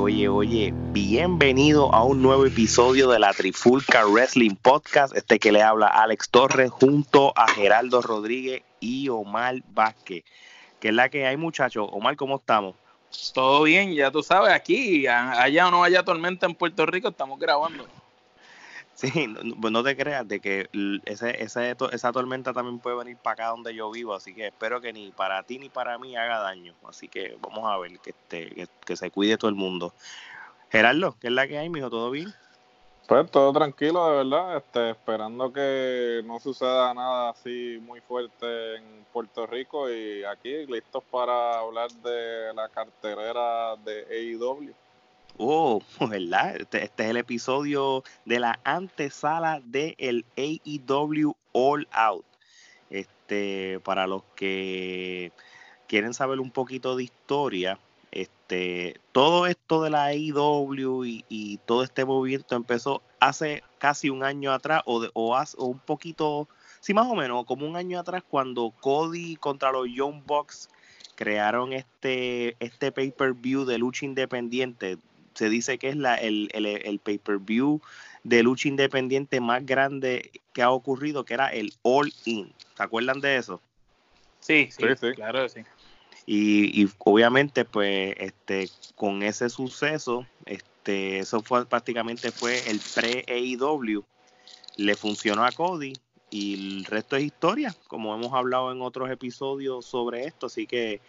Oye, oye, bienvenido a un nuevo episodio de la Trifulca Wrestling Podcast. Este que le habla Alex Torres junto a Geraldo Rodríguez y Omar Vázquez. Que es la que hay, muchachos. Omar, ¿cómo estamos? Todo bien, ya tú sabes, aquí, allá o no haya tormenta en Puerto Rico, estamos grabando. Sí, no, pues no te creas de que ese, ese, esa tormenta también puede venir para acá donde yo vivo, así que espero que ni para ti ni para mí haga daño. Así que vamos a ver que, este, que, se cuide todo el mundo. Gerardo, ¿qué es la que hay, mijo? ¿Todo bien? Pues todo tranquilo, de verdad, este, esperando que no suceda nada así muy fuerte en Puerto Rico y aquí listos para hablar de la carterera de AEW. Oh, ¿verdad? Este, este, es el episodio de la antesala del el AEW All Out. Este, para los que quieren saber un poquito de historia, este, todo esto de la AEW y, todo este movimiento empezó hace casi un año atrás o, o, hace, o un poquito, sí más o menos, como un año atrás cuando Cody contra los Young Bucks crearon este, este pay-per-view de lucha independiente se dice que es la, el, el, pay-per-view de lucha independiente más grande que ha ocurrido, que era el All In. ¿Se acuerdan de eso? Sí, sí, claro sí. Y, y, obviamente, pues, este, con ese suceso, este, eso fue prácticamente fue el pre-AEW. Le funcionó a Cody y el resto es historia, como hemos hablado en otros episodios sobre esto. Así que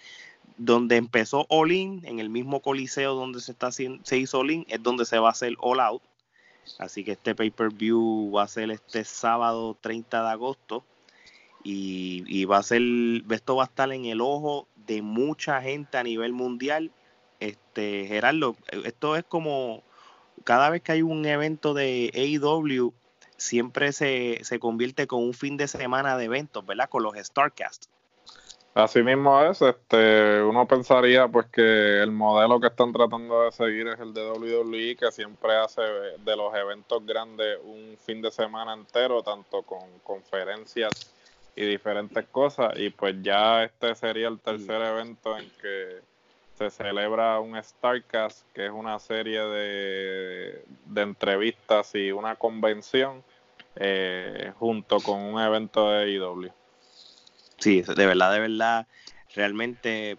donde empezó All In, en el mismo coliseo donde se, está se hizo All In, es donde se va a hacer All Out. Así que este pay-per-view va a ser este sábado 30 de agosto. Y, va a ser, esto va a estar en el ojo de mucha gente a nivel mundial. Este, Gerardo, esto es como cada vez que hay un evento de AEW, siempre se, se convierte con un fin de semana de eventos, ¿verdad? Con los Starcasts. Así mismo es, este, uno pensaría pues que el modelo que están tratando de seguir es el de WWE, que siempre hace de los eventos grandes un fin de semana entero, tanto con conferencias y diferentes cosas, y pues ya este sería el tercer evento en que se celebra un Starcast, que es una serie de, de entrevistas y una convención eh, junto con un evento de IW. Sí, de verdad, de verdad, realmente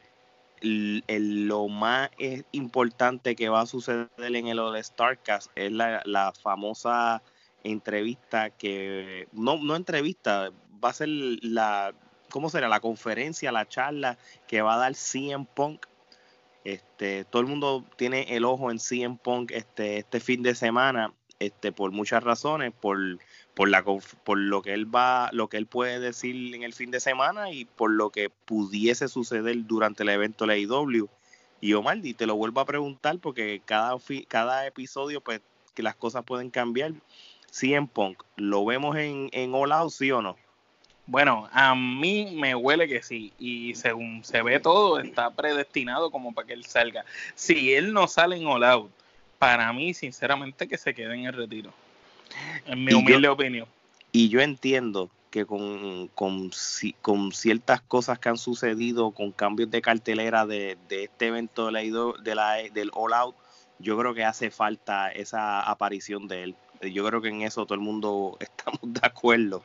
lo más importante que va a suceder en el All Starcast es la, famosa entrevista que, no, no entrevista, va a ser la, ¿cómo será? La conferencia, la charla que va a dar CM Punk. Este, todo el mundo tiene el ojo en CM Punk este, este fin de semana, este, por muchas razones, por por, la, por lo que él va, lo que él puede decir en el fin de semana y por lo que pudiese suceder durante el evento de la IW. Y Omar, y te lo vuelvo a preguntar porque cada, cada episodio, pues, que las cosas pueden cambiar. Sí, en Punk, ¿lo vemos en, en All Out, sí o no? Bueno, a mí me huele que sí. Y según se ve todo, está predestinado como para que él salga. Si él no sale en All Out, para mí, sinceramente, que se quede en el retiro. En mi humilde opinión. Y yo entiendo que con, con, ciertas cosas que han sucedido, con cambios de cartelera de, este evento de la, de la, del All Out, yo creo que hace falta esa aparición de él. Yo creo que en eso todo el mundo estamos de acuerdo.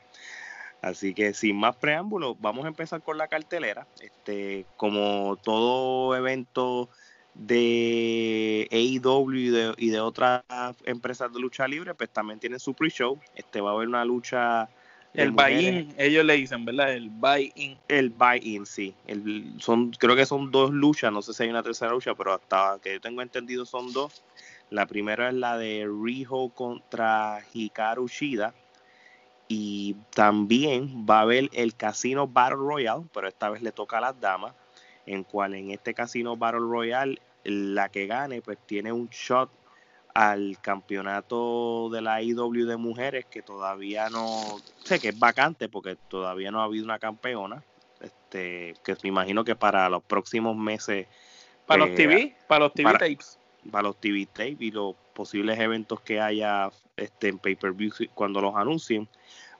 Así que sin más preámbulos, vamos a empezar con la cartelera. Este, como todo evento de AEW y de, y de otras empresas de lucha libre, pues también tienen su pre-show. Este va a haber una lucha. El buy-in, ellos le dicen, ¿verdad? El buy-in. El buy-in, sí. El, son, creo que son dos luchas, no sé si hay una tercera lucha, pero hasta que yo tengo entendido son dos. La primera es la de Riho contra Hikaru Shida. Y también va a haber el Casino Battle Royale, pero esta vez le toca a las damas en cual en este casino Battle Royale la que gane pues tiene un shot al campeonato de la IW de mujeres que todavía no sé que es vacante porque todavía no ha habido una campeona. Este que me imagino que para los próximos meses para los TV eh, para los TV tapes. para los TV tapes y los posibles eventos que haya este en pay per view cuando los anuncien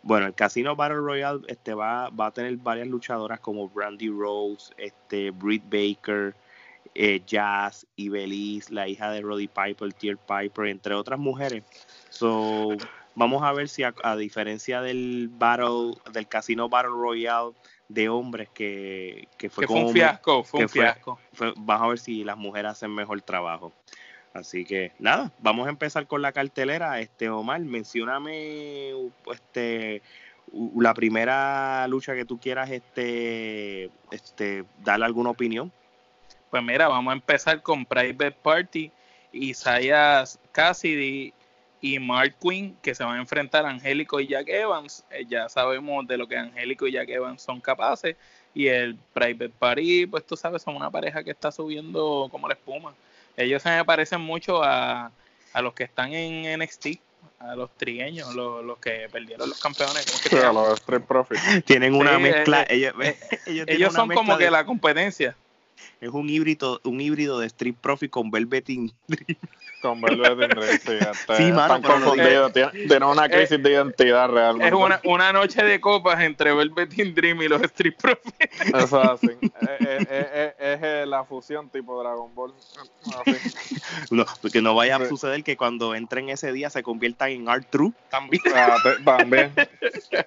bueno, el Casino Battle Royale este, va, va a tener varias luchadoras como Brandy Rose, este, Britt Baker, eh, Jazz y Belize, la hija de Roddy Piper, Tier Piper, entre otras mujeres. So, vamos a ver si a, diferencia del Battle, del Casino Battle Royale de hombres que, que fue como un fiasco, fue un fiasco. vamos a ver si las mujeres hacen mejor trabajo. Así que nada, vamos a empezar con la cartelera. Este Omar, mencióname este la primera lucha que tú quieras este este darle alguna opinión. Pues mira, vamos a empezar con Private Party, Isaiah Cassidy y Mark Quinn, que se van a enfrentar a Angélico y Jack Evans. Eh, ya sabemos de lo que Angélico y Jack Evans son capaces. Y el Private Party, pues tú sabes, son una pareja que está subiendo como la espuma ellos se me parecen mucho a, a los que están en NXT, a los trigueños, los, los que perdieron los campeones. a los Street Profits. Tienen una mezcla. Eh, ellos, ellos, son como que la competencia es un híbrido, un híbrido de Street Profit con Velveteen Dream. Con Velveteen Dream, sí. Hasta sí, mano, confundidos. Tienen una crisis de identidad realmente. Es una, una noche de copas entre Velveteen Dream y los Street Profits. Eso es así. es, es, es, la fusión tipo Dragon Ball. No, porque no vaya a suceder que cuando entren ese día se conviertan en Art True también. Ah, también.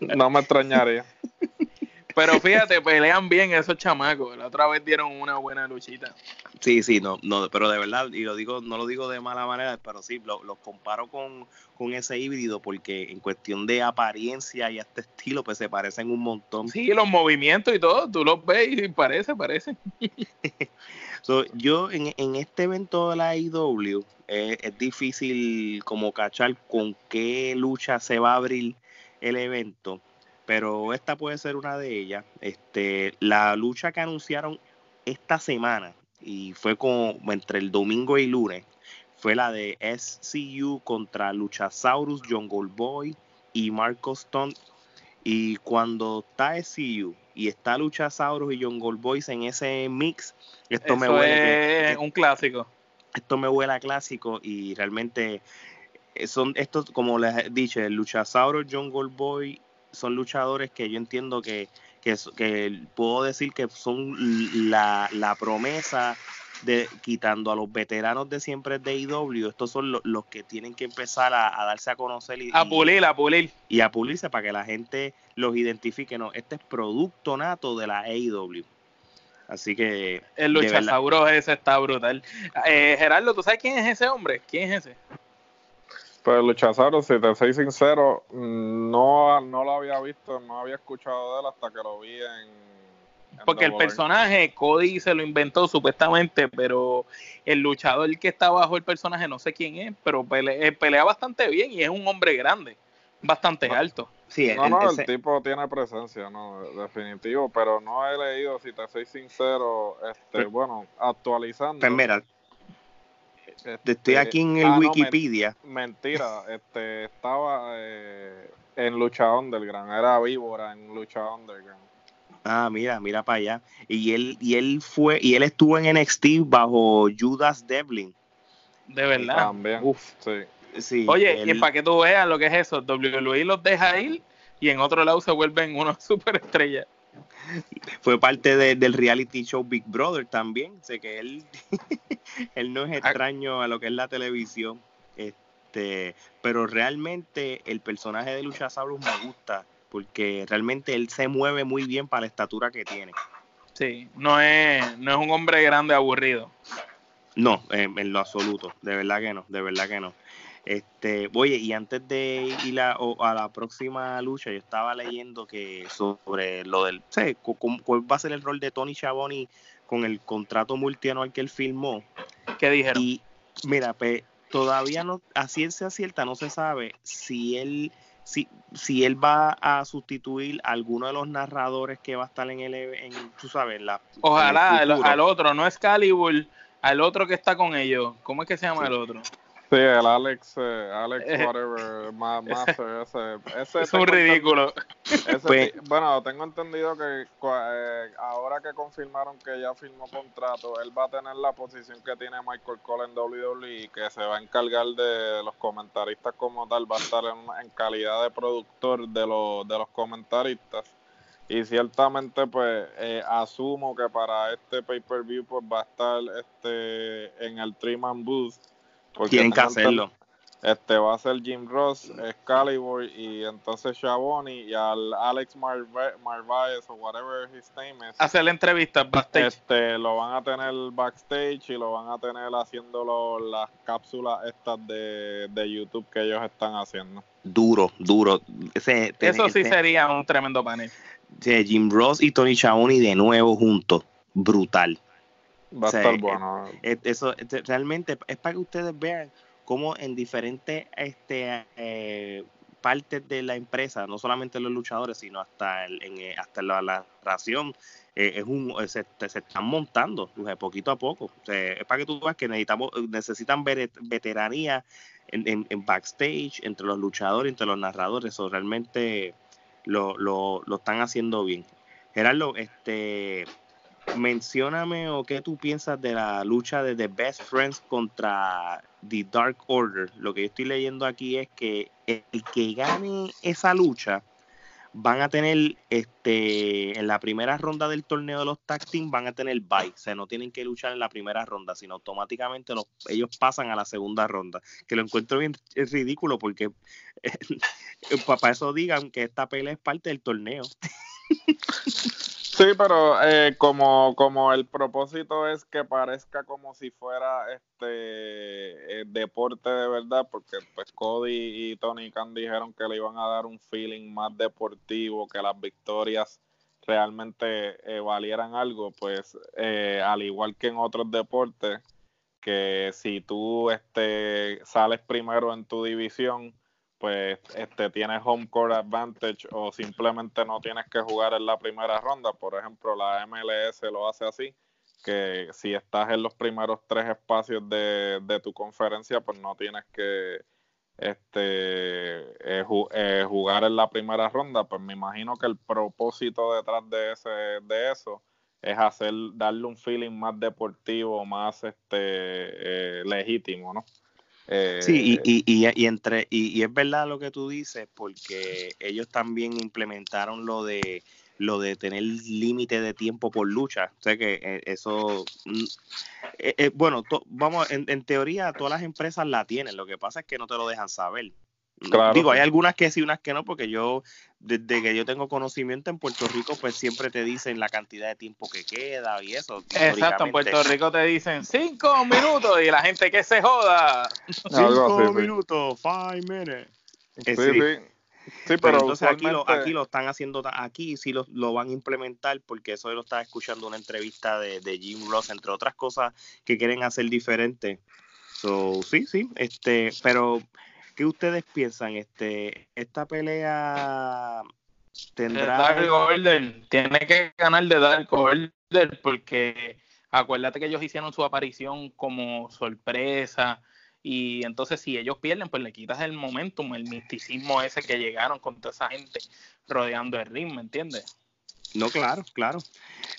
No me extrañaría. Pero fíjate, pelean bien esos chamacos. La otra vez dieron una buena luchita. Sí, sí, no, no, pero de verdad, y lo digo, no lo digo de mala manera, pero sí, los lo comparo con, ese híbrido porque en cuestión de apariencia y este estilo, pues se parecen un montón. Sí, los movimientos y todo, tú los ves y parece, parece. yo en, en, este evento de la IW eh, es difícil como cachar con qué lucha se va a abrir el evento pero esta puede ser una de ellas. Este, la lucha que anunciaron esta semana y fue como entre el domingo y lunes fue la de SCU contra Luchasaurus, John Goldboy y Marcos Stone. Y cuando está SCU y está Luchasaurus y John Goldboy en ese mix, esto me huele. Es un clásico. Esto me huele a clásico y realmente son estos, como les he dicho, Luchasaurus, John Goldboy son luchadores que yo entiendo que, que, puedo decir que son la, promesa de quitando a los veteranos de siempre de IW, estos son los, que tienen que empezar a, darse a conocer y a pulir, a pulir y a pulirse para que la gente los identifique, no, este es producto nato de la AEW. Así que el luchasauro ese está brutal. Eh, Gerardo, ¿tú sabes quién es ese hombre? ¿Quién es ese? Pues Luchasauro, si te soy sincero, no, no lo había visto, no había escuchado de él hasta que lo vi en... Porque el personaje, Cody se lo inventó supuestamente, pero el luchador que está bajo el personaje, no sé quién es, pero eh, pelea, bastante bien y es un hombre grande, bastante alto. Sí, no, no, el tipo tiene presencia, no, definitivo, pero no he leído, si te soy sincero, este, bueno, actualizando. Pues mira, este, Estoy aquí en el ah, Wikipedia. mentira, este, estaba eh, en Lucha Underground, era víbora en Lucha Underground. Ah, mira, mira para allá. Y él, y él fue, y él estuvo en NXT bajo Judas Devlin. De verdad. También. Uf. Sí. Oye, y para que tú veas lo que es eso, WWE los deja ir y en otro lado se vuelven unos superestrellas. Fue parte del reality show Big Brother también. Sé que él, él no es ah. extraño a lo que es la televisión. Este, pero realmente el personaje de Luchasaurus me gusta porque realmente él se mueve muy bien para la estatura que tiene. Sí, no es, no es un hombre grande aburrido. No, en lo absoluto, de verdad que no, de verdad que no. Este, oye, y antes de ir a, a, la próxima lucha, yo estaba leyendo que sobre lo del, sé, cuál va a ser el rol de Tony Schiavone con el contrato multianual que él firmó. ¿Qué dijeron? Y mira, pues todavía no, a ciencia cierta no se sabe si él, si, si él va a sustituir a alguno de los narradores que va a estar en el, en, tú sabes, la. Ojalá al, otro, no es Calibur, al otro que está con ellos. ¿Cómo es que se llama el otro? Sí, el Alex, eh, Alex whatever, Master, ese, ese es un ridículo. Pues, bueno, tengo entendido que eh, ahora que confirmaron que ya firmó contrato, él va a tener la posición que tiene Michael Cole en WWE, que se va a encargar de los comentaristas como tal, va a estar en, calidad de productor de, los de los comentaristas. Y ciertamente, pues, eh, asumo que para este pay-per-view, pues, va a estar este en el Three-Man Booth tienen que hacerlo. Este va a ser Jim Ross, Excalibur y entonces Shaboni y al Alex Marvaez o whatever his name is. Hacer la entrevista backstage. Este, lo van a tener backstage y lo van a tener haciendo las cápsulas estas de, YouTube que ellos están haciendo. Duro, duro. Eso sí sería un tremendo panel. Jim Ross y Tony Shaboni de nuevo juntos. Brutal. Va a estar bueno. Eso realmente es para que ustedes vean cómo en diferentes este, eh, partes de la empresa, no solamente los luchadores, sino hasta el, en, eh, hasta la, la ración, eh, es un, se, están montando poquito a poco. es para que tú veas que necesitamos, necesitan veteranía en, en, backstage, entre los luchadores, entre los narradores. Eso realmente lo, lo, lo están haciendo bien. Gerardo, este mencióname o qué tú piensas de la lucha de The Best Friends contra The Dark Order. Lo que yo estoy leyendo aquí es que el que gane esa lucha van a tener este en la primera ronda del torneo de los tag team van a tener bye, o sea, no tienen que luchar en la primera ronda, sino automáticamente ellos pasan a la segunda ronda, que lo encuentro bien ridículo porque para eso digan que esta pelea es parte del torneo. Sí, pero eh, como, como el propósito es que parezca como si fuera este eh, deporte de verdad, porque pues Cody y Tony Khan dijeron que le iban a dar un feeling más deportivo, que las victorias realmente eh, valieran algo, pues al igual que en otros deportes, que si tú este, sales primero en tu división, pues este tienes home court advantage o simplemente no tienes que jugar en la primera ronda. Por ejemplo, la MLS lo hace así, que si estás en los primeros tres espacios de, de tu conferencia, pues no tienes que este eh, eh, jugar en la primera ronda. Pues me imagino que el propósito detrás de ese de eso es hacer darle un feeling más deportivo, más este eh, legítimo, ¿no? Sí, y, y, y, entre, y, es verdad lo que tú dices, porque ellos también implementaron lo de lo de tener límite de tiempo por lucha. O sea que eh, eso, mm, eh, eh, bueno, vamos, en, en, teoría todas las empresas la tienen, lo que pasa es que no te lo dejan saber. Digo, hay algunas que sí, unas que no, porque yo, desde que yo tengo conocimiento en Puerto Rico, pues siempre te dicen la cantidad de tiempo que queda y eso. Exacto, en Puerto Rico te dicen cinco minutos y la gente que se joda. Cinco minutos, five minutes. Sí, sí. Sí, pero, entonces aquí lo, aquí lo están haciendo, aquí sí lo, lo, van a implementar porque eso lo estaba escuchando una entrevista de, de Jim Ross, entre otras cosas que quieren hacer diferente. So, sí, sí, este, pero ¿Qué ustedes piensan? Este, esta pelea tendrá. Dark Order tiene que ganar de Dark Order porque acuérdate que ellos hicieron su aparición como sorpresa y entonces si ellos pierden pues le quitas el momentum, el misticismo ese que llegaron con toda esa gente rodeando el ring, ¿me entiendes? No, claro, claro.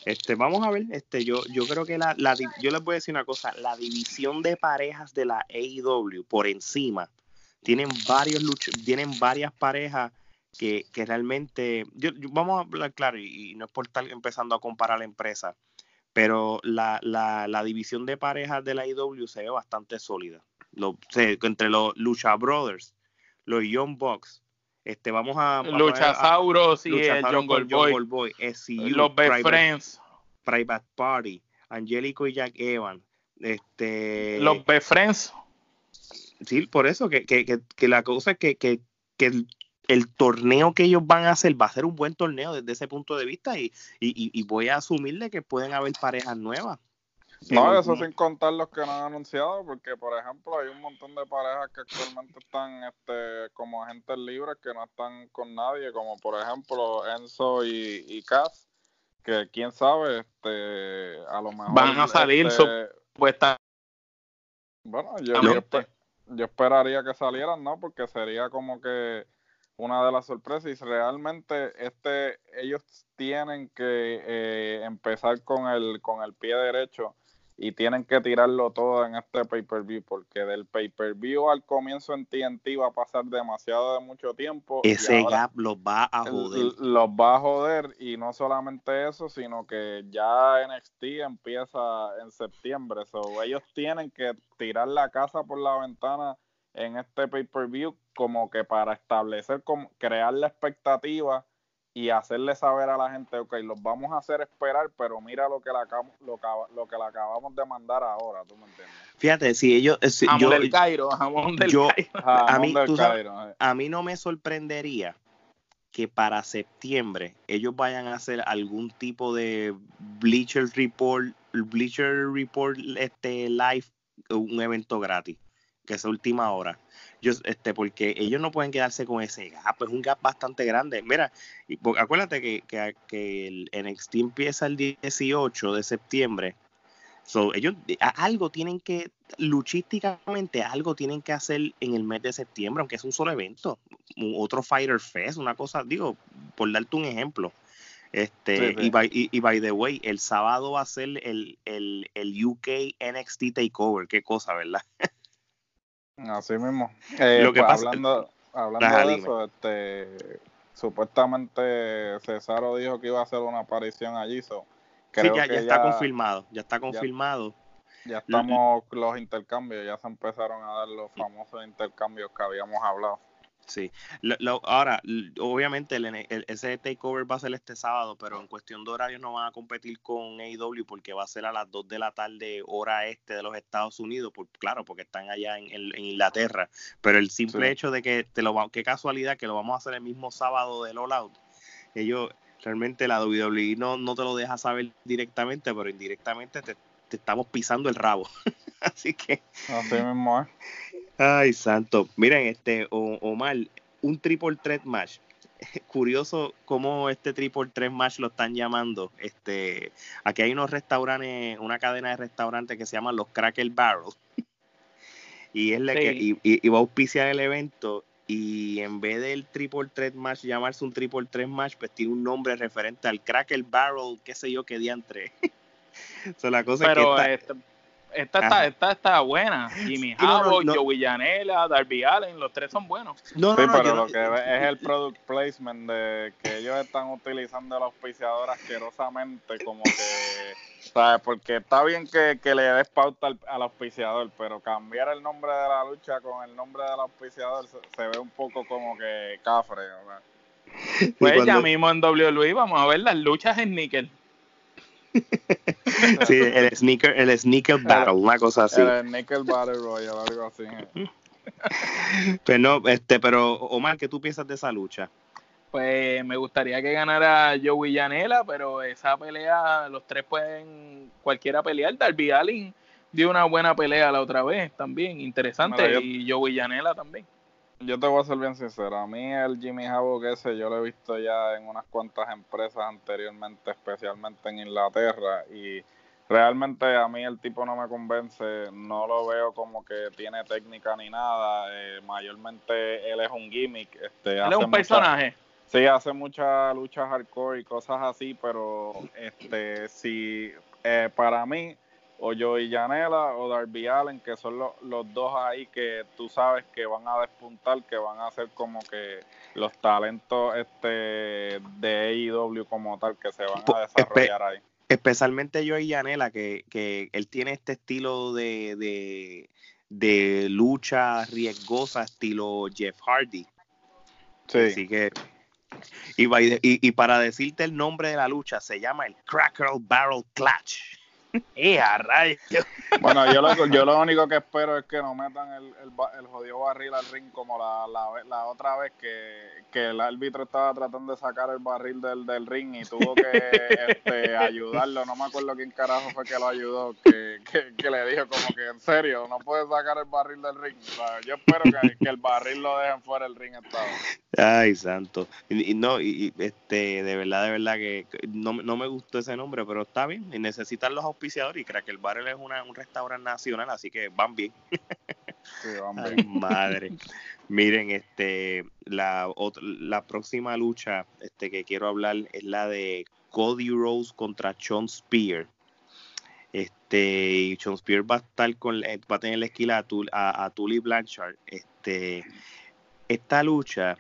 Este, vamos a ver, este, yo, yo creo que la, la, yo les voy a decir una cosa, la división de parejas de la AEW por encima tienen varios tienen varias parejas que, que realmente, yo, vamos a hablar claro, y, no es por estar empezando a comparar la empresa, pero la, la, la división de parejas de la IW se ve bastante sólida. Lo, entre los Lucha Brothers, los Young Bucks, este, vamos a... Luchasauros y el Jungle Boy, Boy los Best Friends. Private Party, Angélico y Jack Evans, este... Los Best Friends sí, por eso, que, que, que, la cosa es que, que, el, torneo que ellos van a hacer va a ser un buen torneo desde ese punto de vista y, y, y voy a asumirle que pueden haber parejas nuevas. No, eso sin contar los que no han anunciado, porque por ejemplo hay un montón de parejas que actualmente están este, como agentes libres que no están con nadie, como por ejemplo Enzo y, y Cass, que quién sabe, este, a lo mejor van a salir este, supuestas. Bueno, yo, yo, yo esperaría que salieran, ¿no? Porque sería como que una de las sorpresas y realmente este ellos tienen que eh, empezar con el con el pie derecho y tienen que tirarlo todo en este pay-per-view porque del pay-per-view al comienzo en TNT va a pasar demasiado de mucho tiempo. Ese gap los va a joder. Los va a joder y no solamente eso, sino que ya NXT empieza en septiembre. So, ellos tienen que tirar la casa por la ventana en este pay-per-view como que para establecer, como, crear la expectativa y hacerle saber a la gente, ok, los vamos a hacer esperar, pero mira lo que le acabamos, lo, lo que le acabamos de mandar ahora, ¿tú me entiendes? Fíjate, si ellos... Si, yo, del Cairo, jamón del yo, Cairo. a, mí, Cairo, eh. a mí no me sorprendería que para septiembre ellos vayan a hacer algún tipo de Bleacher Report, Bleacher Report este live, un evento gratis, que es última hora yo, este, porque ellos no pueden quedarse con ese gap, es un gap bastante grande. Mira, y, acuérdate que, que, que, el NXT empieza el 18 de septiembre. So, ellos algo tienen que, luchísticamente, algo tienen que hacer en el mes de septiembre, aunque es un solo evento, otro Fighter Fest, una cosa, digo, por darte un ejemplo. Este, Y, by, y, by, the way, el sábado va a ser el, el, el UK NXT Takeover, qué cosa, ¿verdad? Así mismo. Eh, Lo que pues, hablando, hablando de eso, este, supuestamente Cesaro dijo que iba a hacer una aparición allí. So, creo sí, ya, ya, está confirmado, ya está confirmado. Ya, estamos los intercambios, ya se empezaron a dar los famosos intercambios que habíamos hablado. Sí, ahora, obviamente el, ese takeover va a ser este sábado, pero en cuestión de horario no van a competir con AEW porque va a ser a las 2 de la tarde, hora este de los Estados Unidos, por, claro, porque están allá en, Inglaterra. Pero el simple hecho de que, te lo qué casualidad que lo vamos a hacer el mismo sábado del All Out, ellos realmente la WWE no, no te lo deja saber directamente, pero indirectamente te, te estamos pisando el rabo. Así que. ¿eh? Ay, santo. Miren, este, Omar, un triple threat match. Curioso cómo este triple threat match lo están llamando. Este, aquí hay unos restaurantes, una cadena de restaurantes que se llaman los Cracker Barrel. y es la que y, va a auspiciar el evento y en vez del triple threat match llamarse un triple threat match, pues tiene un nombre referente al Cracker Barrel, qué sé yo, qué diantre. so, la cosa Pero es que esta está, esta está buena. Jimmy Havoc, Joey Janela, Darby Allen, los tres son buenos. No, sí, pero lo que es el product placement de que ellos están utilizando a la auspiciadora asquerosamente, como que, ¿sabes? Porque está bien que, que le des pauta al, auspiciador, pero cambiar el nombre de la lucha con el nombre del auspiciador se, ve un poco como que cafre. Pues ya mismo en WWE vamos a ver las luchas en níquel. sí, el sneaker, el sneaker battle, una cosa así. El sneaker battle royal, algo así. pero no, este, pero Omar, ¿qué tú piensas de esa lucha? Pues me gustaría que ganara Joey Janela, pero esa pelea, los tres pueden cualquiera pelear. Darby Allin dio una buena pelea la otra vez también, interesante, y Joey Janela también yo te voy a ser bien sincero. A mí el Jimmy Havoc ese yo lo he visto ya en unas cuantas empresas anteriormente, especialmente en Inglaterra. Y realmente a mí el tipo no me convence. No lo veo como que tiene técnica ni nada. Eh, mayormente él es un gimmick. Este, él es un personaje. Sí, hace muchas luchas hardcore y cosas así, pero este, si eh, para mí o Joey Janela o Darby Allen, que son los dos ahí que tú sabes que van a despuntar, que van a ser como que los talentos este de AEW como tal, que se van a desarrollar ahí. Especialmente Joey Janela, que, que él tiene este estilo de, de, lucha riesgosa, estilo Jeff Hardy. Sí. Así que y, y, y, para decirte el nombre de la lucha, se llama el Cracker Barrel Clutch. ¡Eh, Bueno, yo lo, yo lo único que espero es que no metan el, el, jodido barril al ring como la, la, otra vez que, que, el árbitro estaba tratando de sacar el barril del, del ring y tuvo que este, ayudarlo. No me acuerdo quién carajo fue que lo ayudó, que, que, le dijo como que en serio, no puedes sacar el barril del ring. yo espero que, que, el barril lo dejen fuera del ring esta Ay, santo. Y, no, y, este, de verdad, de verdad que no, no me gustó ese nombre, pero está bien. Y necesitan los y y el Barrel es una, un restaurante nacional, así que van bien. Ay, madre. Miren, este, la, la próxima lucha este, que quiero hablar es la de Cody Rose contra Sean Spear. Este, y Sean Spear va a estar con, eh, va a tener la esquila a, a, Tully Blanchard. Este, esta lucha,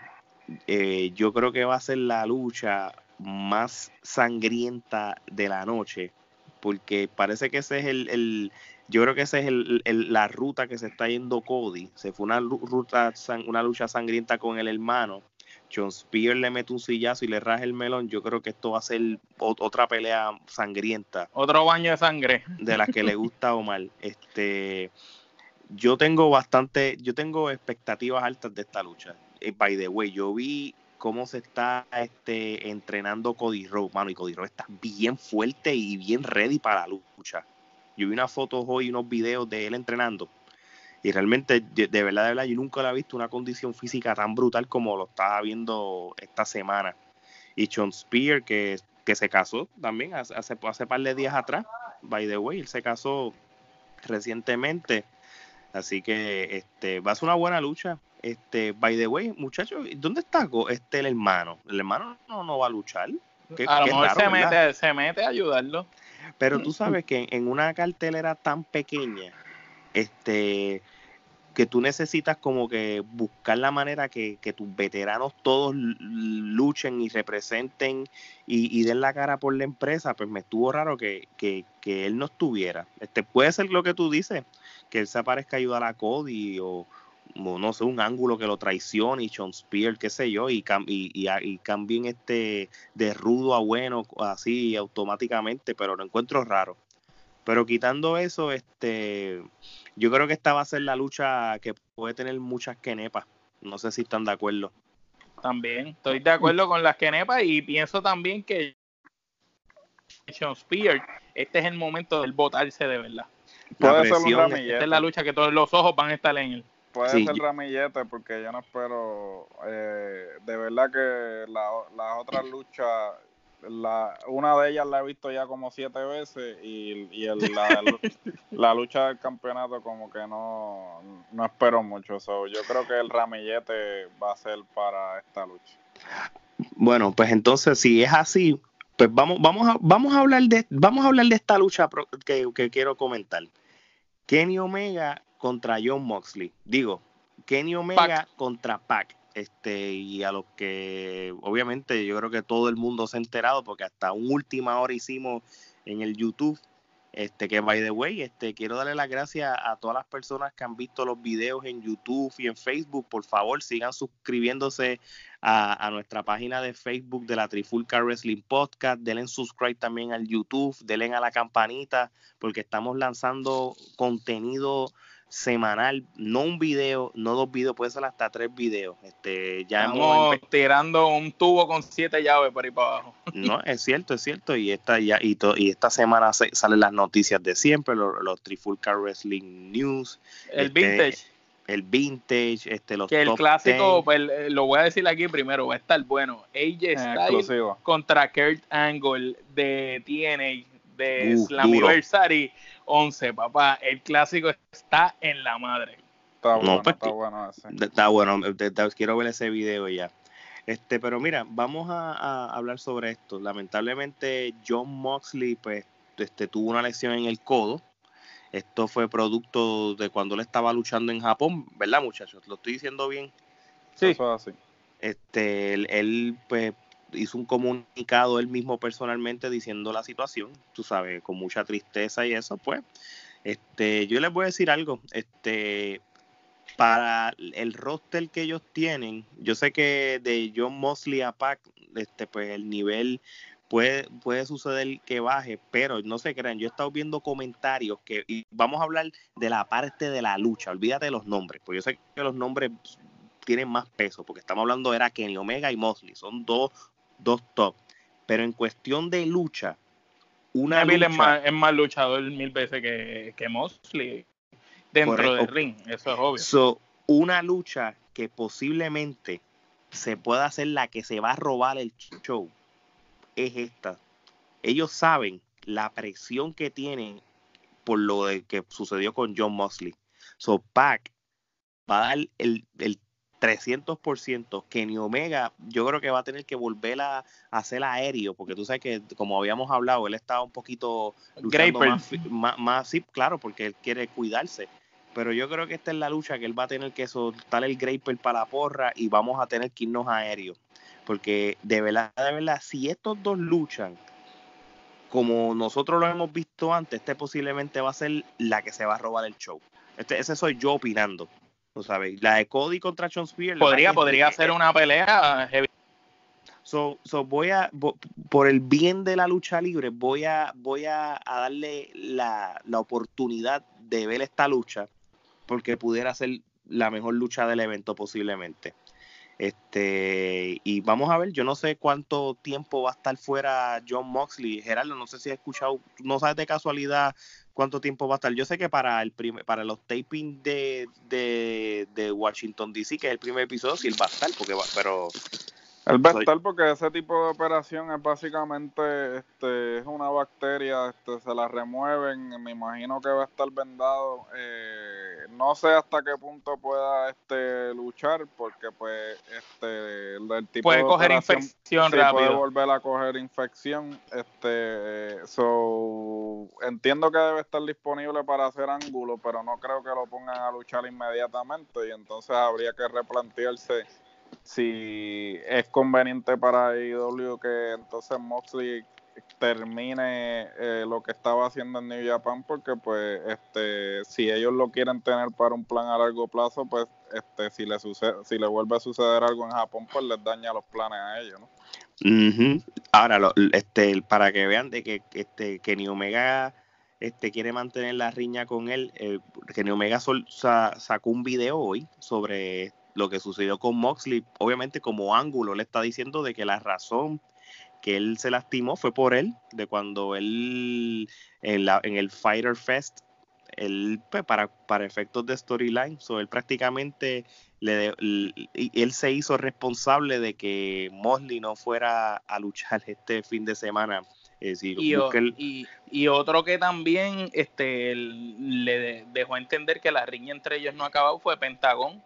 eh, yo creo que va a ser la lucha más sangrienta de la noche, porque parece que ese es el, yo creo que esa es el, la ruta que se está yendo Cody. Se fue una ruta, una lucha sangrienta con el hermano. John Spear le mete un sillazo y le raja el melón. Yo creo que esto va a ser otra pelea sangrienta. Otro baño de sangre. De las que le gusta o mal. Este, yo tengo bastante, yo tengo expectativas altas de esta lucha. Eh, by the way, yo vi cómo se está este, entrenando Cody Rhodes, mano, y Cody Rhodes está bien fuerte y bien ready para la lucha. Yo vi unas fotos hoy, unos videos de él entrenando, y realmente, de, verdad, de verdad, yo nunca le he visto una condición física tan brutal como lo estaba viendo esta semana. Y Sean Spear, que, que se casó también hace, hace par de días atrás, by the way, él se casó recientemente. Así que este va a ser una buena lucha. Este, by the way, muchachos, ¿dónde está este el hermano? El hermano no, no va a luchar. a lo mejor se, mete, se mete a ayudarlo. Pero tú sabes que en una cartelera tan pequeña, este, que tú necesitas como que buscar la manera que, tus veteranos todos luchen y representen y, den la cara por la empresa, pues me estuvo raro que, que, que, él no estuviera. Este, puede ser lo que tú dices, que él se aparezca a ayudar a Cody o, no sé, un ángulo que lo traicione y Sean Spear, qué sé yo, y, y, y, cambien este de rudo a bueno así automáticamente, pero lo encuentro raro. Pero quitando eso, este, yo creo que esta va a ser la lucha que puede tener muchas quenepas. No sé si están de acuerdo. También, estoy de acuerdo con las quenepas y pienso también que Sean Spear, este es el momento del votarse de verdad. Puede ser un Esta es la lucha que todos los ojos van a estar en él. Puede ser ramillete porque yo no espero. Eh, de verdad que las otras luchas, la, una de ellas la he visto ya como siete veces y, y el, la, lucha del campeonato como que no, no espero mucho. yo creo que el ramillete va a ser para esta lucha. Bueno, pues entonces si es así, pues vamos, vamos a, vamos a hablar de, vamos a hablar de esta lucha que, que quiero comentar. Kenny Omega contra John Moxley. Digo, Kenny Omega contra Pac. Este, y a los que obviamente yo creo que todo el mundo se ha enterado porque hasta última hora hicimos en el YouTube este que by the way este quiero darle las gracias a todas las personas que han visto los videos en YouTube y en Facebook por favor sigan suscribiéndose a, a nuestra página de Facebook de la Trifulca Wrestling Podcast denle subscribe también al YouTube denle a la campanita porque estamos lanzando contenido semanal, no un video, no dos videos, puede ser hasta tres videos. Este, ya Estamos tirando un tubo con siete llaves por ahí para abajo. No, es cierto, es cierto. Y esta ya y, y esta semana salen las noticias de siempre, los, los Trifulca Wrestling News, el este, vintage, el vintage, este, los que el clásico, pues, lo voy a decir aquí primero, va a estar bueno. AJ Styles contra Kurt Angle de TNA de uh, Slammiversary 11, papá. El clásico está en la madre. Está bueno, pues, está bueno ese. Está bueno, quiero ver ese video ya. Este, pero mira, vamos a, hablar sobre esto. Lamentablemente, John Moxley, pues, este, tuvo una lesión en el codo. Esto fue producto de cuando él estaba luchando en Japón, ¿verdad, muchachos? ¿Lo estoy diciendo bien? Sí. Eso es así. Este, él, pues, hizo un comunicado él mismo personalmente diciendo la situación, tú sabes, con mucha tristeza y eso, pues, este, yo les voy a decir algo, este, para el roster que ellos tienen, yo sé que de John Mosley a Pac, este, pues el nivel puede, puede suceder que baje, pero no se crean, yo he estado viendo comentarios que, y vamos a hablar de la parte de la lucha, olvídate de los nombres, pues yo sé que los nombres tienen más peso, porque estamos hablando era Kenny Omega y Mosley, son dos dos top. Pero en cuestión de lucha, una lucha, es, más, es más luchador mil veces que, que Mosley dentro del ring, eso es obvio. So, una lucha que posiblemente se pueda hacer la que se va a robar el show es esta. Ellos saben la presión que tienen por lo de que sucedió con John Mosley. So Pac va a dar el, el 300%. Kenny Omega, yo creo que va a tener que volver a, hacer aéreo, porque tú sabes que, como habíamos hablado, él estaba un poquito luchando más, más, sí, claro, porque él quiere cuidarse. Pero yo creo que esta es la lucha que él va a tener que soltar el Graper para la porra y vamos a tener que irnos aéreo. Porque de verdad, de verdad, si estos dos luchan como nosotros lo hemos visto antes, este posiblemente va a ser la que se va a robar el show. Este, ese soy yo opinando. ¿No sabes? La de Cody contra Sean Spears. Podría, podría ser una pelea heavy. So, so voy a, por el bien de la lucha libre, voy a, voy a, darle la, la, oportunidad de ver esta lucha, porque pudiera ser la mejor lucha del evento posiblemente. Este, y vamos a ver, yo no sé cuánto tiempo va a estar fuera John Moxley. Gerardo, no sé si has escuchado, no sabes de casualidad cuánto tiempo va a estar. Yo sé que para el primer, para los tapings de, de, de Washington DC, que es el primer episodio, sí va a estar, porque va, pero el va porque ese tipo de operación es básicamente este, es una bacteria, este, se la remueven, me imagino que va a estar vendado. Eh, no sé hasta qué punto pueda este luchar, porque pues este el, tipo puede coger infección rápido. puede volver a coger infección. Este, so entiendo que debe estar disponible para hacer ángulo, pero no creo que lo pongan a luchar inmediatamente y entonces habría que replantearse si es conveniente para IW que entonces Moxley termine eh, lo que estaba haciendo en New Japan porque pues este si ellos lo quieren tener para un plan a largo plazo pues este si le sucede si le vuelve a suceder algo en Japón pues les daña los planes a ellos ¿no? ahora este para que vean de que este Kenny Omega este quiere mantener la riña con él eh, Kenny Omega sacó un video hoy sobre lo que sucedió con Moxley, obviamente como ángulo le está diciendo de que la razón que él se lastimó fue por él, de cuando él en, la, en el Fighter Fest, él, pues, para, para efectos de storyline, so, él prácticamente le, él se hizo responsable de que Moxley no fuera a luchar este fin de semana. y, y, otro que también este, le dejó entender que la riña entre ellos no ha acabado fue Pentagón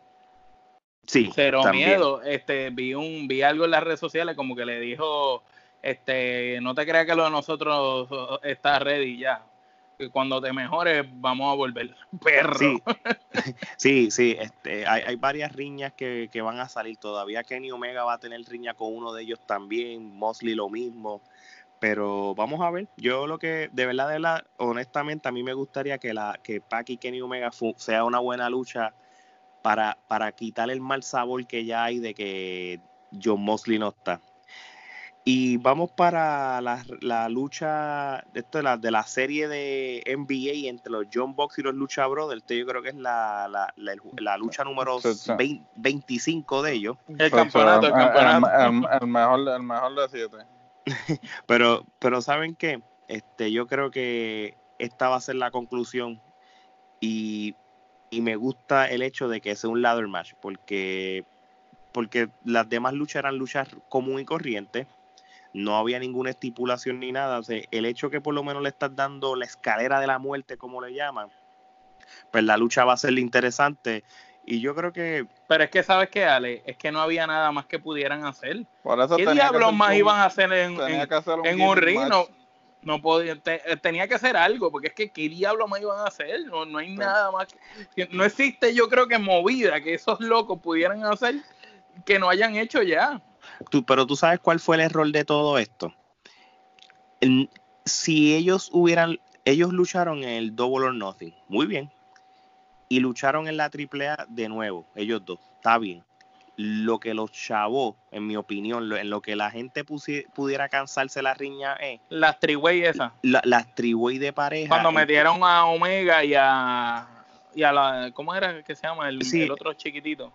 Sí, Cero miedo. Este, vi un, vi algo en las redes sociales como que le dijo, este, no te creas que lo de nosotros está ready ya. Que cuando te mejores vamos a volver perro. Sí, sí, sí este, hay, hay, varias riñas que, que, van a salir todavía. Kenny Omega va a tener riña con uno de ellos también, Mosley lo mismo. Pero vamos a ver. Yo lo que, de verdad, de verdad, honestamente, a mí me gustaría que la que Pac y Kenny Omega sea una buena lucha para, para quitar el mal sabor que ya hay de que John Mosley no está. Y vamos para la, la lucha esto de, la, de la serie de NBA entre los John Box y los Lucha Brothers. Este yo creo que es la, la, la, lucha número 25 de ellos. El campeonato, el, campeonato. El, mejor, el mejor de siete. pero, pero ¿saben qué? Este, yo creo que esta va a ser la conclusión. Y y me gusta el hecho de que sea un ladder match porque porque las demás luchas eran luchas común y corriente no había ninguna estipulación ni nada o sea, el hecho que por lo menos le estás dando la escalera de la muerte como le llaman pues la lucha va a ser interesante y yo creo que pero es que sabes qué Ale es que no había nada más que pudieran hacer. Qué diablos más iban a hacer en, en, un, ring no podía, eh, tenía que hacer algo, porque es que qué diablo me iban a hacer, no, no hay nada más, no existe yo creo que movida que esos locos pudieran hacer que no hayan hecho ya. Tú, pero tú sabes cuál fue el error de todo esto. si ellos hubieran, ellos lucharon en el Double or Nothing, muy bien, y lucharon en la AAA de nuevo, ellos dos, está bien lo que los chavos, en mi opinión, en lo que la gente pudiera cansarse la riña es. Las triway esas. La, las triway de pareja. Cuando metieron a Omega y a. Y a la. ¿Cómo era que se llama? El, el otro chiquitito.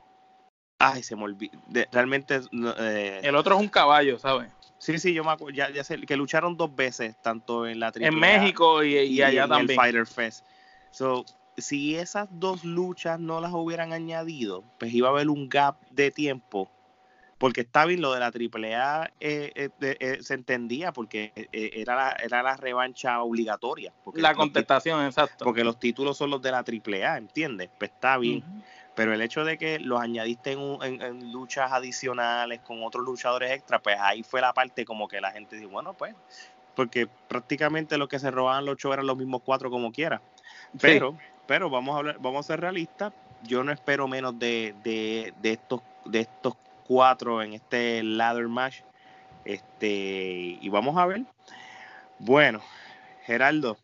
Ay, se me olvidó. Realmente. Eh, el otro es un caballo, ¿sabes? Sí, sí, yo me acuerdo. Ya, ya sé que lucharon dos veces, tanto en la En México y, allá en también. El Fighter Fest. So, si esas dos luchas no las hubieran añadido, pues iba a haber un gap de tiempo. Porque está bien, lo de la AAA eh, eh, eh, se entendía porque era, la, era la revancha obligatoria. Porque la contestación, exacto. Porque los títulos son los de la AAA, ¿entiendes? Pues está bien. pero el hecho de que los añadiste en, luchas adicionales con otros luchadores extra, pues ahí fue la parte como que la gente dijo, bueno, pues, porque prácticamente los que se robaban los ocho eran los mismos cuatro como quiera. Pero, pero vamos a hablar, vamos a ser realistas, yo no espero menos de, de, de estos, de estos cuatro en este ladder match. Este, y vamos a ver. Bueno, Geraldo,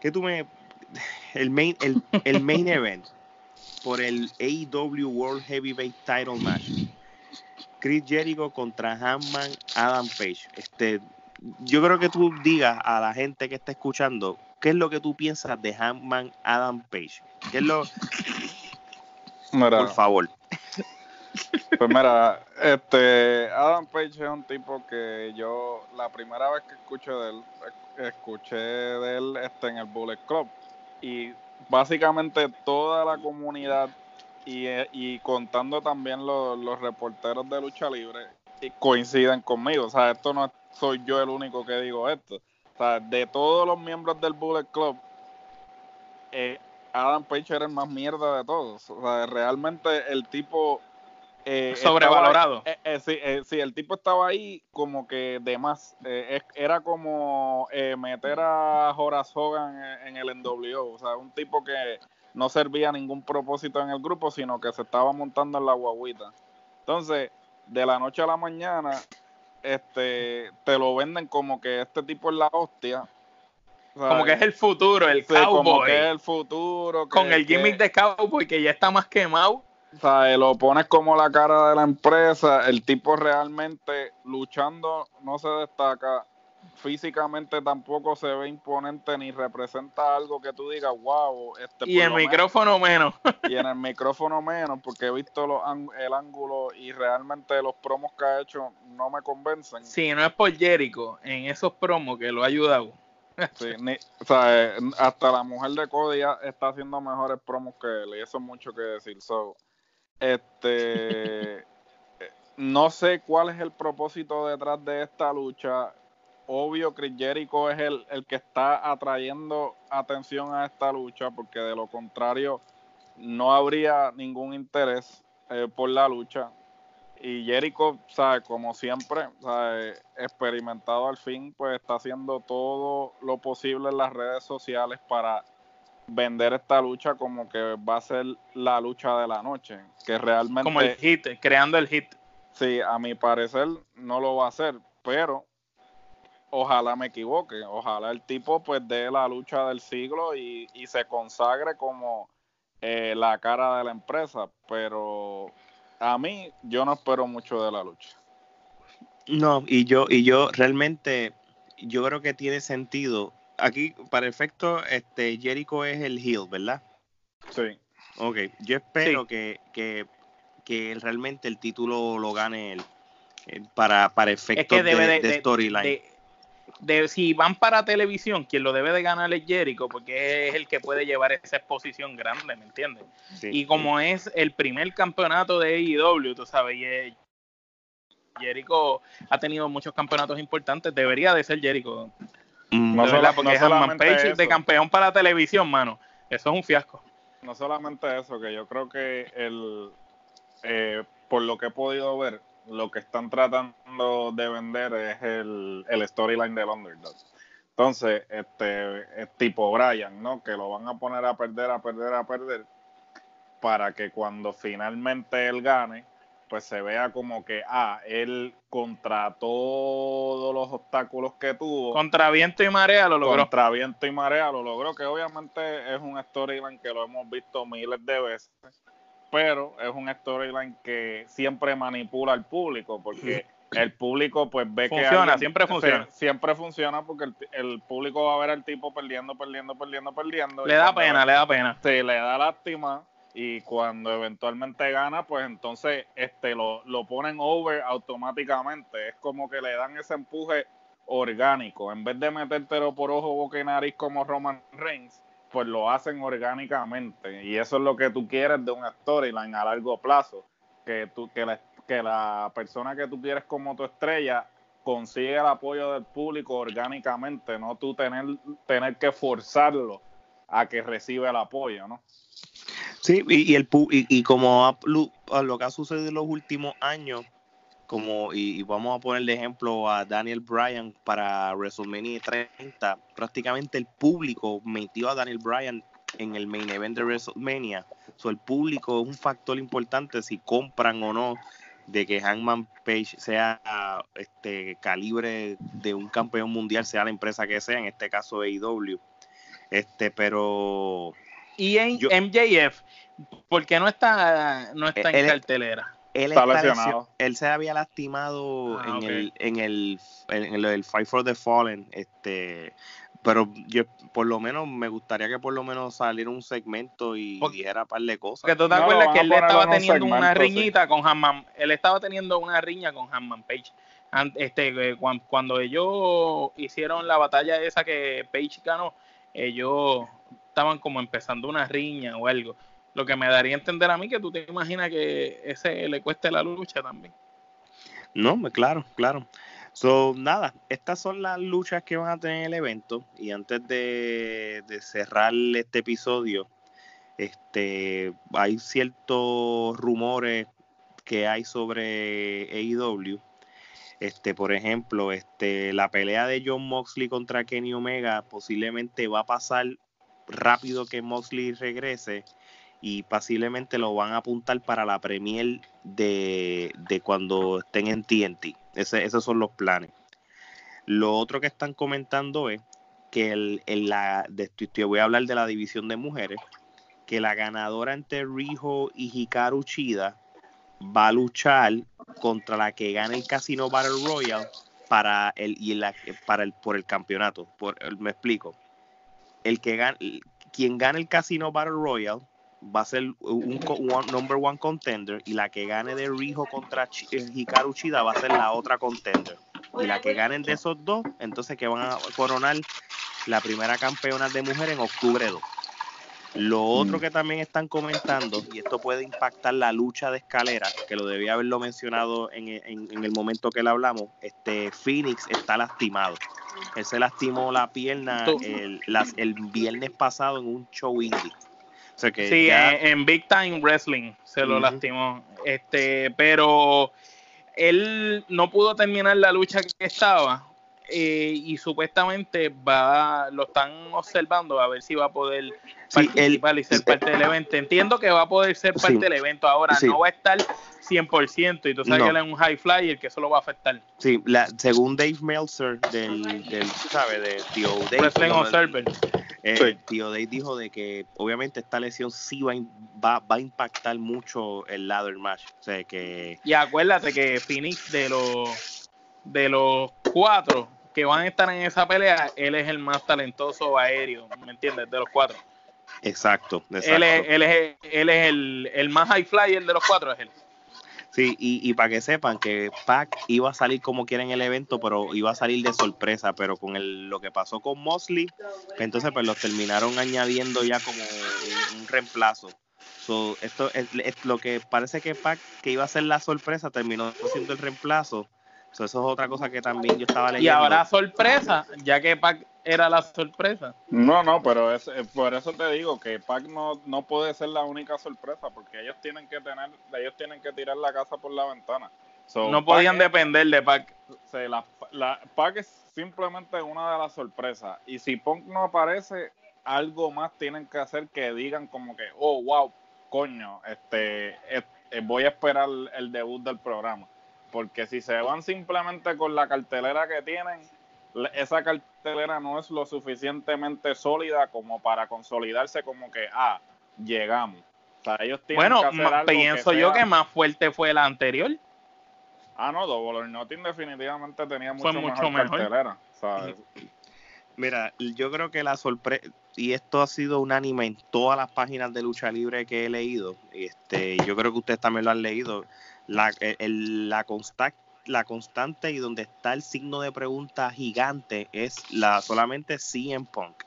¿qué tú me. El main, el, el main event por el AEW World Heavyweight Title Match. Chris Jericho contra Hanman Adam Page. Este, yo creo que tú digas a la gente que está escuchando qué es lo que tú piensas de Hanman Adam Page. ¿Qué es lo Por favor. Pues mira, este Adam Page es un tipo que yo la primera vez que escuché de él, escuché de él este, en el Bullet Club y básicamente toda la comunidad y, contando también los, reporteros de lucha libre coinciden conmigo. O sea, esto no soy yo el único que digo esto. O sea, de todos los miembros del Bullet Club, eh, Adam Page era el más mierda de todos. O sea, realmente el tipo eh, Sobrevalorado. Eh, eh, sí, el tipo estaba ahí como que de más. era como meter a Horace Hogan en, el NWO. O sea, un tipo que no servía a ningún propósito en el grupo, sino que se estaba montando en la guaguita. Entonces, de la noche a la mañana, este, te lo venden como que este tipo es la hostia. como que es el futuro, el cowboy. Como que es el futuro. con el gimmick de cowboy que ya está más quemado o sea, lo pones como la cara de la empresa, el tipo realmente luchando no se destaca, físicamente tampoco se ve imponente ni representa algo que tú digas, wow. Este y el micrófono menos. Y en el micrófono menos, porque he visto los, el ángulo y realmente los promos que ha hecho no me convencen. Sí, no es por Jericho, en esos promos que lo ha ayudado. Sí, o sea, hasta la mujer de Cody está haciendo mejores promos que él, y eso es mucho que decir. So, este, no sé cuál es el propósito detrás de esta lucha. Obvio, Chris Jericho es el, el que está atrayendo atención a esta lucha, porque de lo contrario no habría ningún interés eh, por la lucha. Y Jericho, sabe, como siempre, sabe, experimentado al fin, pues está haciendo todo lo posible en las redes sociales para vender esta lucha como que va a ser la lucha de la noche, que realmente... Como el hit, creando el hit. Sí, a mi parecer no lo va a hacer, pero ojalá me equivoque, ojalá el tipo pues dé la lucha del siglo y, se consagre como eh, la cara de la empresa, pero a mí yo no espero mucho de la lucha. No, y yo, y yo realmente, yo creo que tiene sentido aquí, para efecto, este, Jericho es el heel, ¿verdad? Sí. Ok, yo espero que, que, realmente el título lo gane él para, para efectos de, storyline. De, si van para televisión, quien lo debe de ganar es Jericho, porque es el que puede llevar esa exposición grande, ¿me entiendes? y como es el primer campeonato de AEW, tú sabes, y Jericho ha tenido muchos campeonatos importantes, debería de ser Jericho. Mm, no, porque es de campeón para televisión, mano. Eso es un fiasco. No solamente eso, que yo creo que el eh, por lo que he podido ver, lo que están tratando de vender es el, el storyline del underdog. Entonces, este es tipo Brian, ¿no? Que lo van a poner a perder, a perder, a perder, para que cuando finalmente él gane, pues se vea como que, ah, él contra todos los obstáculos que tuvo. Contra viento y marea lo logró. Contra viento y marea lo logró, que obviamente es un storyline que lo hemos visto miles de veces, pero es un storyline que siempre manipula al público, porque el público pues ve que... Funciona, siempre funciona. siempre funciona porque el, público va a ver al tipo perdiendo, perdiendo, perdiendo, perdiendo. Le da pena, le da pena. Sí, le da lástima y cuando eventualmente gana, pues entonces este lo, lo ponen over automáticamente. Es como que le dan ese empuje orgánico. En vez de metértelo por ojo, boca y nariz como Roman Reigns, pues lo hacen orgánicamente. Y eso es lo que tú quieres de un storyline a largo plazo. Que, tú, que, la, que la persona que tú quieres como tu estrella consigue el apoyo del público orgánicamente, no tú tener, tener que forzarlo a que reciba el apoyo, ¿no? Sí, y, el y, como lo que ha sucedido en los últimos años, como y, vamos a poner de ejemplo a Daniel Bryan para WrestleMania 30, prácticamente el público metió a Daniel Bryan en el main event de WrestleMania. So, el público es un factor importante si compran o no de que Hangman Page sea este calibre de un campeón mundial, sea la empresa que sea, en este caso AEW. Este, pero y en MJF, ¿por qué no está no está en cartelera? Él, está él se había lastimado ah, en, el, en el en el Fight for the Fallen, este pero yo por lo menos me gustaría que por lo menos saliera un segmento y dijera un par de cosas. Porque tú te acuerdas que él estaba teniendo una riñita con Hanman, él estaba teniendo una riña con Hanman Page. Este, cuando ellos hicieron la batalla esa que Page ganó, ellos estaban como empezando una riña o algo. Lo que me daría a entender a mí que tú te imaginas que ese le cueste la lucha también. No, claro, claro. So, nada, estas son las luchas que van a tener el evento. Y antes de, cerrar este episodio, este, hay ciertos rumores que hay sobre AEW. Este, por ejemplo, este, la pelea de John Moxley contra Kenny Omega posiblemente va a pasar rápido que Moxley regrese y posiblemente lo van a apuntar para la premier de, de cuando estén en TNT esos son los planes. Lo otro que están comentando es que el, la, de, voy a hablar de la división de mujeres, que la ganadora entre Rijo y Hikaru Chida va a luchar contra la que gane el Casino Battle Royale para el y para el por el campeonato. Por, me explico. El que gane, quien gane el Casino Battle Royale va a ser un, number one contender y la que gane de Rijo contra eh, Hikaru Chida va a ser la otra contender. Y la que ganen de esos dos, entonces que van a coronar la primera campeona de mujer en octubre 2. Lo otro mm. que también están comentando, y esto puede impactar la lucha de escalera, que lo debía haberlo mencionado en, el momento que le hablamos, este Phoenix está lastimado. Él se lastimó la pierna el, el viernes pasado en un show indie sí, en, Big Time Wrestling se lo lastimó. Este, pero él no pudo terminar la lucha que estaba eh, y supuestamente va lo están observando a ver si va a poder participar y ser parte del evento. Entiendo que va a poder ser parte del evento ahora, no va a estar 100% y tú sabes que él es un high flyer que eso lo va a afectar. Sí, la, según Dave Meltzer del, del ¿sabes? De Tío Dave. Wrestling Observer. Eh, Tío Dave dijo de que obviamente esta lesión sí va, va, va a impactar mucho el ladder match. O sea, que... Y acuérdate que Phoenix de los de los cuatro que van a estar en esa pelea, él es el más talentoso aéreo, ¿me entiendes? De los cuatro. Exacto, exacto. Él es, él es, él es el, el, más high flyer de los cuatro, es él. Sí, y, y para que sepan que Pac iba a salir como quiera en el evento, pero iba a salir de sorpresa, pero con el, lo que pasó con Mosley, entonces pues los terminaron añadiendo ya como un, reemplazo. So, esto es, es, lo que parece que Pac, que iba a ser la sorpresa, terminó siendo el reemplazo eso es otra cosa que también yo estaba leyendo. Y ahora sorpresa, ya que Pac era la sorpresa. No, no, pero es, eh, por eso te digo que Pac no, no puede ser la única sorpresa, porque ellos tienen que tener, ellos tienen que tirar la casa por la ventana. no podían depender de Pac. la, la, Pac es simplemente una de las sorpresas. Y si Punk no aparece, algo más tienen que hacer que digan como que, oh, wow, coño, este, este voy a esperar el debut del programa porque si se van simplemente con la cartelera que tienen, esa cartelera no es lo suficientemente sólida como para consolidarse como que, ah, llegamos. O sea, ellos tienen bueno, pienso yo que más fuerte fue la anterior. Ah, no, Double or Nothing definitivamente tenía mucho, mucho mejor, cartelera. Mira, yo creo que la sorpresa, y esto ha sido unánime en todas las páginas de lucha libre que he leído, este, yo creo que ustedes también lo han leído, la, el, la, la constante y donde está el signo de pregunta gigante es la solamente CM Punk.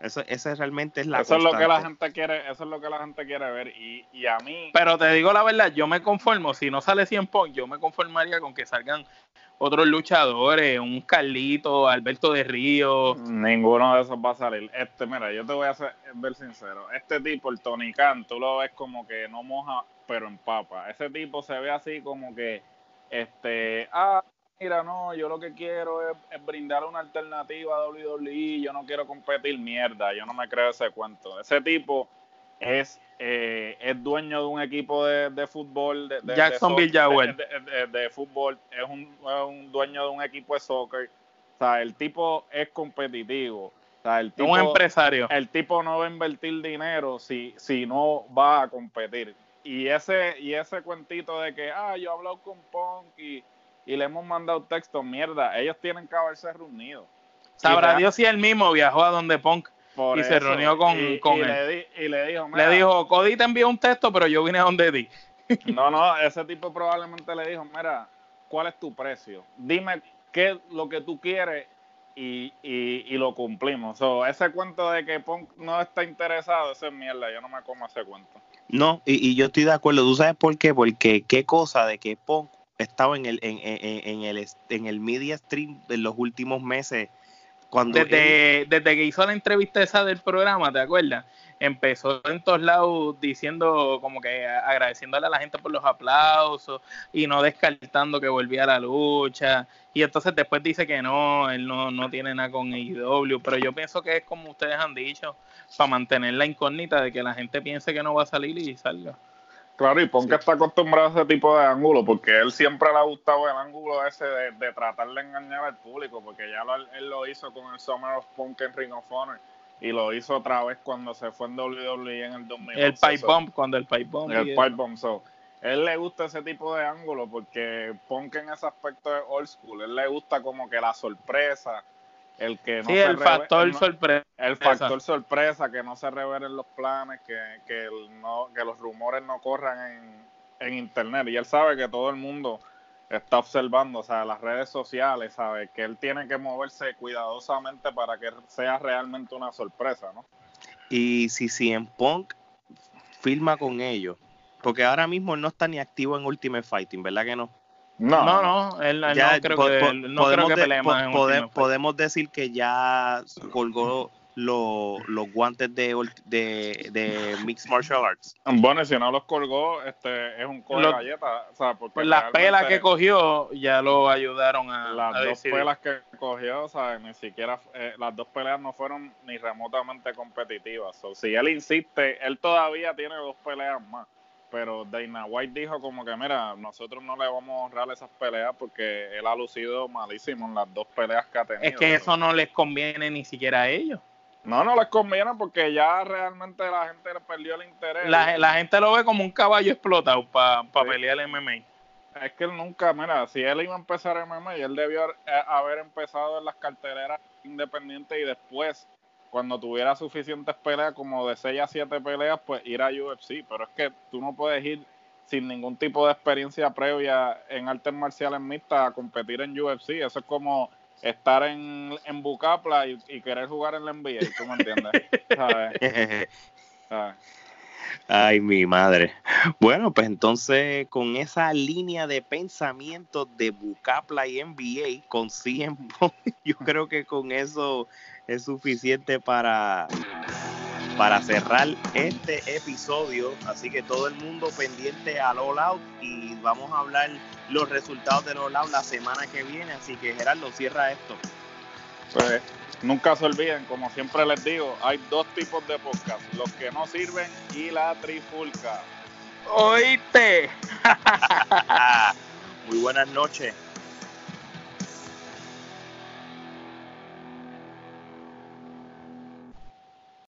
Eso, ese realmente es la Eso es lo que la gente quiere, eso es lo que la gente quiere ver y, y a mí Pero te digo la verdad, yo me conformo, si no sale 100 Punk, yo me conformaría con que salgan otros luchadores, un Carlito, Alberto de Río. Ninguno de esos va a salir. Este, mira, yo te voy a ver sincero. Este tipo, el Tony Khan, tú lo ves como que no moja, pero empapa. Ese tipo se ve así como que, este, ah, mira, no, yo lo que quiero es, brindar una alternativa a WWE, yo no quiero competir mierda, yo no me creo ese cuento. Ese tipo es, eh, es dueño de un equipo de, fútbol, de, de Jacksonville de, de, fútbol, es un, dueño de un equipo de soccer. O sea, el tipo es competitivo. O sea, el tipo, un empresario. El tipo no va a invertir dinero si, si no va a competir. Y ese, y ese cuentito de que, ah, yo he hablado con Punk y y le hemos mandado texto, mierda, ellos tienen que haberse reunido. Sabrá Dios si él mismo viajó a donde Punk y se reunió con, con él. Le y le dijo, le dijo, Cody te envió un texto, pero yo vine a donde di. no, no, ese tipo probablemente le dijo, mira, ¿cuál es tu precio? Dime qué lo que tú quieres y, y, y lo cumplimos. So, ese cuento de que Punk no está interesado, esa es mierda, yo no me como ese cuento. No, y, y yo estoy de acuerdo. ¿Tú sabes por qué? Porque qué cosa de que Punk estado en el, en, en, el, en el media stream en los últimos meses. Cuando desde, desde que hizo la entrevista esa del programa, ¿te acuerdas? Empezó en todos lados diciendo, como que agradeciéndole a la gente por los aplausos y no descartando que volvía a la lucha. Y entonces después dice que no, él no, no tiene nada con IW. Pero yo pienso que es como ustedes han dicho, para mantener la incógnita de que la gente piense que no va a salir y salga. Claro, y Punk está acostumbrado a ese tipo de ángulo, porque él siempre le ha gustado el ángulo ese de, tratar de engañar al público, porque ya él lo hizo con el Summer of Punk en Ring of Honor, y lo hizo otra vez cuando se fue en WWE en el 2000. El Pipe Bomb, cuando el Pipe Bomb. El Pipe Bomb, so. Él le gusta ese tipo de ángulo, porque Punk en ese aspecto es old school, él le gusta como que la sorpresa, el que no sí, el factor sorpresa. El factor sorpresa, que no se revelen los planes, que, que, no, que los rumores no corran en, en internet. Y él sabe que todo el mundo está observando, o sea, las redes sociales, sabe que él tiene que moverse cuidadosamente para que sea realmente una sorpresa, ¿no? Y si, si en Punk firma con ellos, porque ahora mismo no está ni activo en Ultimate Fighting, ¿verdad que no? No, no, no, él, no creo que, no creo que podemos decir que ya colgó los guantes de, de, de Mixed Martial Arts. Bueno, si no los colgó, este es un coge de galleta. O sea, pues las pelas que cogió ya lo ayudaron a. Las dos pelas que cogió, o sea, ni siquiera. Eh, las dos peleas no fueron ni remotamente competitivas. O si él insiste, él todavía tiene dos peleas más pero Dana White dijo como que, mira, nosotros no le vamos a honrar esas peleas porque él ha lucido malísimo en las dos peleas que ha tenido. Es que eso no les conviene ni siquiera a ellos. No, no les conviene porque ya realmente la gente le perdió el interés. La, gente lo ve como un caballo explotado para pa pelear el MMA. Es que él nunca, mira, si él iba a empezar MMA, él debió haber empezado en las carteleras independientes y después cuando tuviera suficientes peleas, como de 6 a 7 peleas, pues ir a UFC. Pero es que tú no puedes ir sin ningún tipo de experiencia previa en artes marciales mixtas a competir en UFC. Eso es como estar en, en Bucapla y, querer jugar en la NBA, ¿tú me entiendes? Ay, mi madre. Bueno, pues entonces con esa línea de pensamiento de Bucapla y NBA, con yo creo que con eso es suficiente para, para cerrar este episodio. Así que todo el mundo pendiente al All Out y vamos a hablar los resultados del All Out la semana que viene. Así que Gerardo, cierra esto. Pues nunca se olviden, como siempre les digo, hay dos tipos de podcast, los que no sirven y la trifulca. Oíste. Muy buenas noches.